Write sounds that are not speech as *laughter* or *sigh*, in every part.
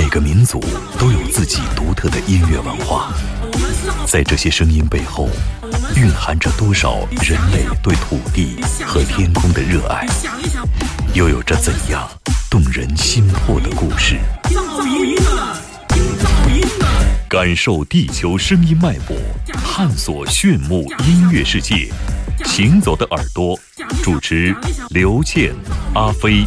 每个民族都有自己独特的音乐文化。在这些声音背后，蕴含着多少人类对土地和天空的热爱？又有着怎样动人心魄的故事？感受地球声音脉搏，探索炫目音乐世界。行走的耳朵，主持刘倩、阿飞。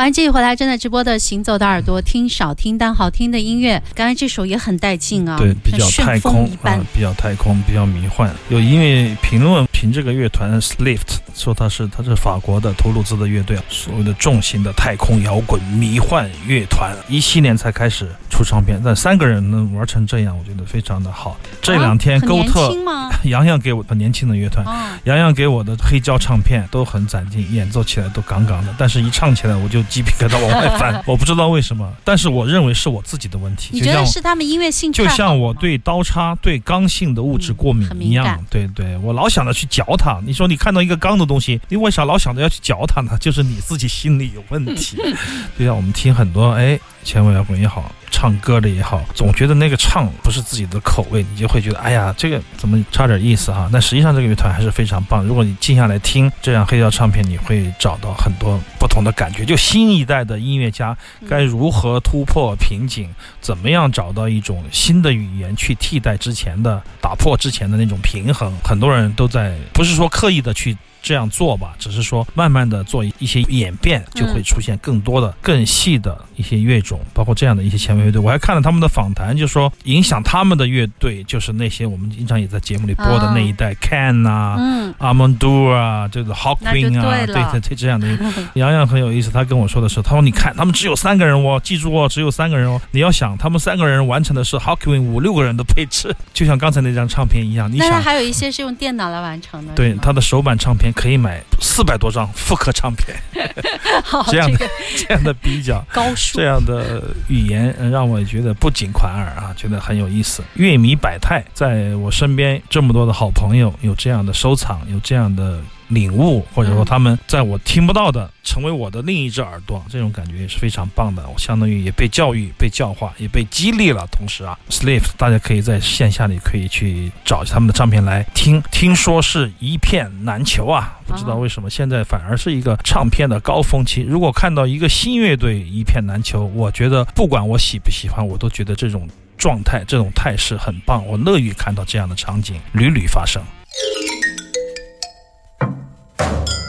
欢迎继续回来，正在直播的《行走的耳朵》，听少听但好听的音乐。刚才这首也很带劲啊，对，比较太空啊，比较太空，比较迷幻。有音乐评论评这个乐团 Slift 说他是他是法国的图鲁兹的乐队，所谓的重型的太空摇滚迷幻乐团，一七年才开始出唱片，但三个人能玩成这样，我觉得非常的好。这两天沟特 *laughs* 洋洋给我很年轻的乐团，洋洋给我的黑胶唱片都很攒劲，演奏起来都杠杠的，但是一唱起来我就。鸡皮疙瘩往外翻，*laughs* 我不知道为什么，但是我认为是我自己的问题。你觉得是他们音乐性？就像我对刀叉、对刚性的物质过敏一样。对对，我老想着去嚼它。你说你看到一个刚的东西，你为啥老想着要去嚼它呢？*laughs* 就是你自己心里有问题。就像我们听很多哎。前卫摇滚也好，唱歌的也好，总觉得那个唱不是自己的口味，你就会觉得哎呀，这个怎么差点意思哈？但实际上这个乐团还是非常棒。如果你静下来听这样黑胶唱片，你会找到很多不同的感觉。就新一代的音乐家该如何突破瓶颈，怎么样找到一种新的语言去替代之前的，打破之前的那种平衡，很多人都在，不是说刻意的去。这样做吧，只是说慢慢的做一些演变，就会出现更多的、更细的一些乐种，包括这样的一些前卫乐队。我还看了他们的访谈，就说影响他们的乐队就是那些我们经常也在节目里播的那一代，Can 啊，嗯，Amondur 啊，这个 Hawkwing 啊，对对对，这样的。洋洋很有意思，他跟我说的是，他说你看他们只有三个人哦，记住哦，只有三个人哦。你要想他们三个人完成的是 Hawkwing 五六个人的配置，就像刚才那张唱片一样。你想还有一些是用电脑来完成的。对，他的手板唱片。可以买四百多张复刻唱片，*laughs* 这样的这样的比较 *laughs* 高数，这样的语言让我觉得不仅款耳啊，觉得很有意思。乐迷百态，在我身边这么多的好朋友，有这样的收藏，有这样的。领悟，或者说他们在我听不到的，成为我的另一只耳朵，这种感觉也是非常棒的。我相当于也被教育、被教化、也被激励了。同时啊，Slave，大家可以在线下里可以去找他们的唱片来听。听说是一片难求啊，不知道为什么现在反而是一个唱片的高峰期。如果看到一个新乐队一片难求，我觉得不管我喜不喜欢，我都觉得这种状态、这种态势很棒。我乐于看到这样的场景屡屡发生。you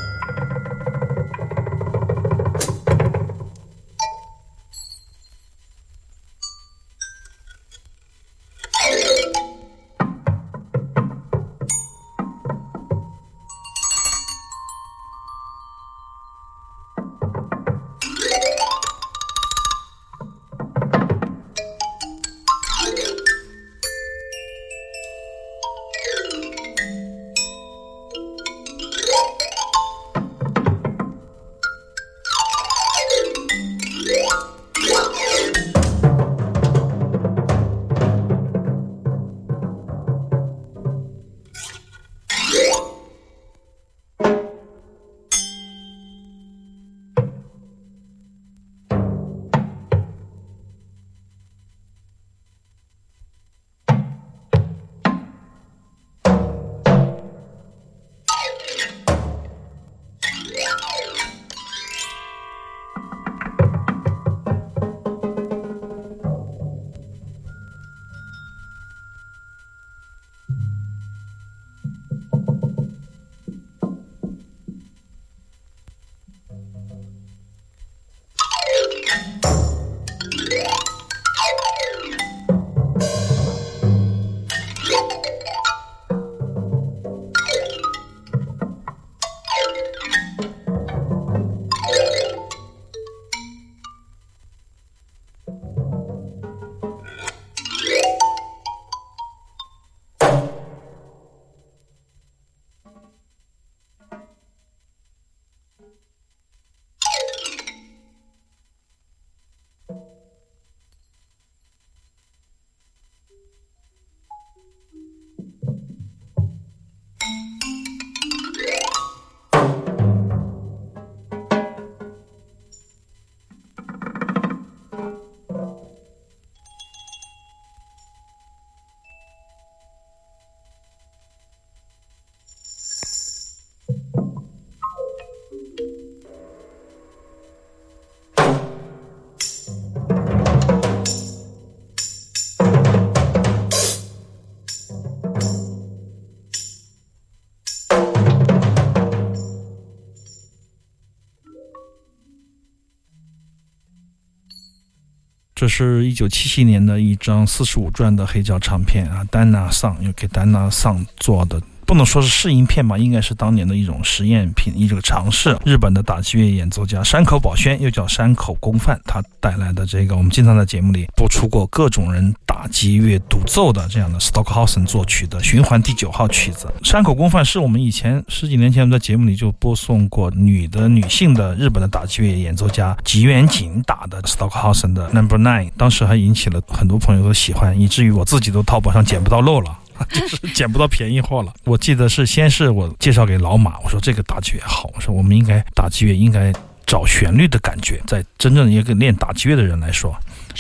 这是一九七七年的一张四十五转的黑胶唱片啊，丹娜桑又给丹娜桑做的。不能说是试音片吧，应该是当年的一种实验品，一个尝试。日本的打击乐演奏家山口保宣，又叫山口公范，他带来的这个，我们经常在节目里播出过各种人打击乐独奏的这样的 Stockhausen 作曲的循环第九号曲子。山口公范是我们以前十几年前在节目里就播送过女的女性的日本的打击乐演奏家吉原景打的 Stockhausen 的 Number Nine，当时还引起了很多朋友的喜欢，以至于我自己都淘宝上捡不到漏了。就是捡不到便宜货了。我记得是先是我介绍给老马，我说这个打击乐好，我说我们应该打击乐应该找旋律的感觉，在真正一个练打击乐的人来说，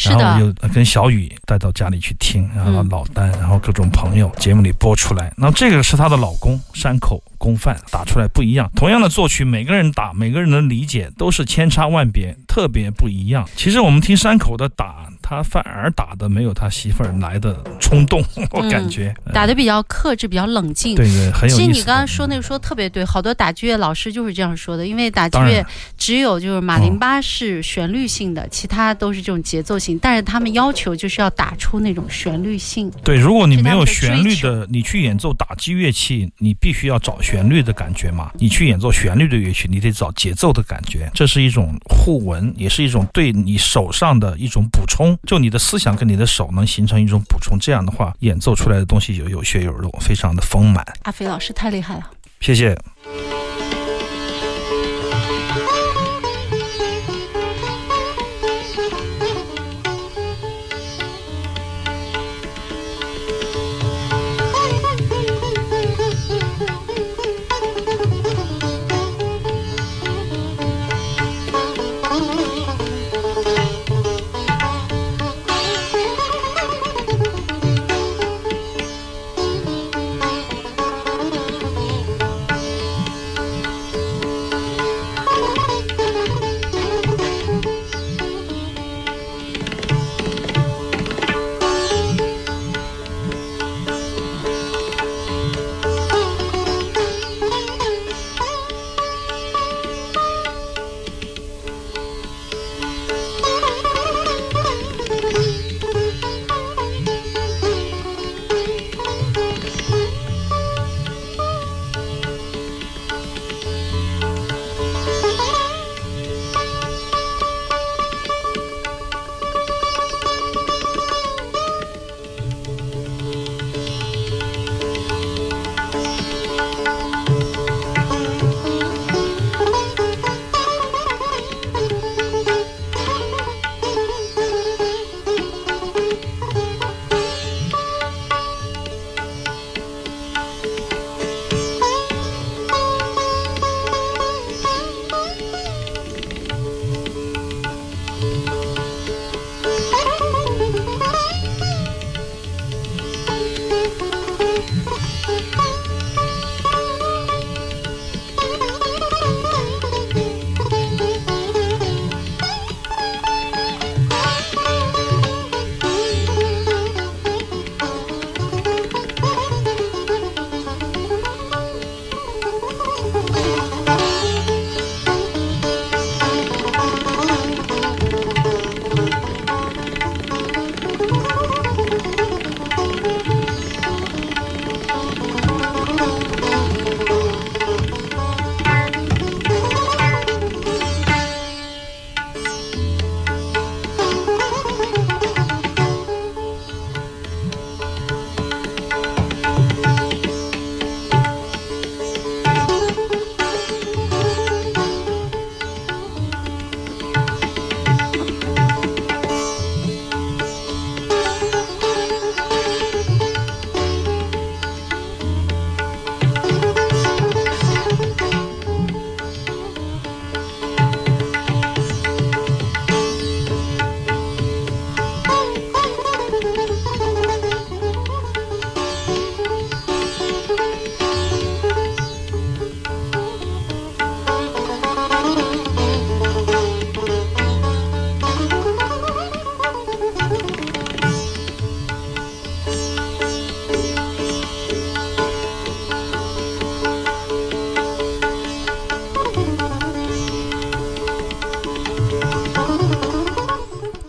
然后我就跟小雨带到家里去听，然后老丹，然后各种朋友节目里播出来。那这个是她的老公山口公范打出来不一样，同样的作曲，每个人打，每个人的理解都是千差万别，特别不一样。其实我们听山口的打。他反而打的没有他媳妇儿来的冲动，我感觉打的比较克制，比较冷静。对对，很有意思。其实你刚刚说那个说特别对，好多打击乐老师就是这样说的，因为打击乐只有就是马林巴是旋律性的，其他都是这种节奏性，但是他们要求就是要打出那种旋律性。对，如果你没有旋律的，你去演奏打击乐器，你必须要找旋律的感觉嘛。你去演奏旋律的乐器，你得找节奏的感觉，这是一种互文，也是一种对你手上的一种补充。就你的思想跟你的手能形成一种补充，这样的话演奏出来的东西有有血有肉，非常的丰满。阿飞老师太厉害了，谢谢。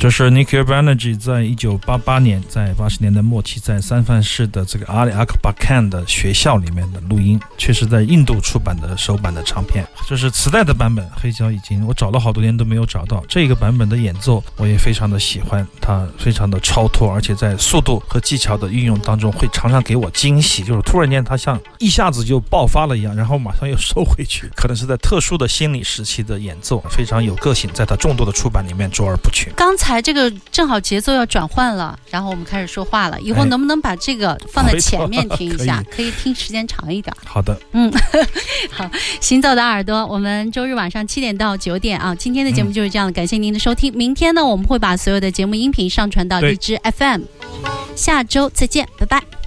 这是 Nicky Banerjee 在一九八八年，在八十年代末期，在三藩市的这个阿里阿克巴坎的学校里面的录音，确实在印度出版的首版的唱片。这是磁带的版本，黑胶已经我找了好多年都没有找到。这个版本的演奏我也非常的喜欢，它非常的超脱，而且在速度和技巧的运用当中会常常给我惊喜，就是突然间它像一下子就爆发了一样，然后马上又收回去，可能是在特殊的心理时期的演奏，非常有个性，在它众多的出版里面卓尔不群。刚才这个正好节奏要转换了，然后我们开始说话了。以后能不能把这个放在前面 *laughs* 听一下？可以听时间长一点。好的，嗯，*laughs* 好，行走的耳朵，我们周日晚上七点到九点啊。今天的节目就是这样，感谢您的收听。明天呢，我们会把所有的节目音频上传到荔枝 FM。下周再见，拜拜。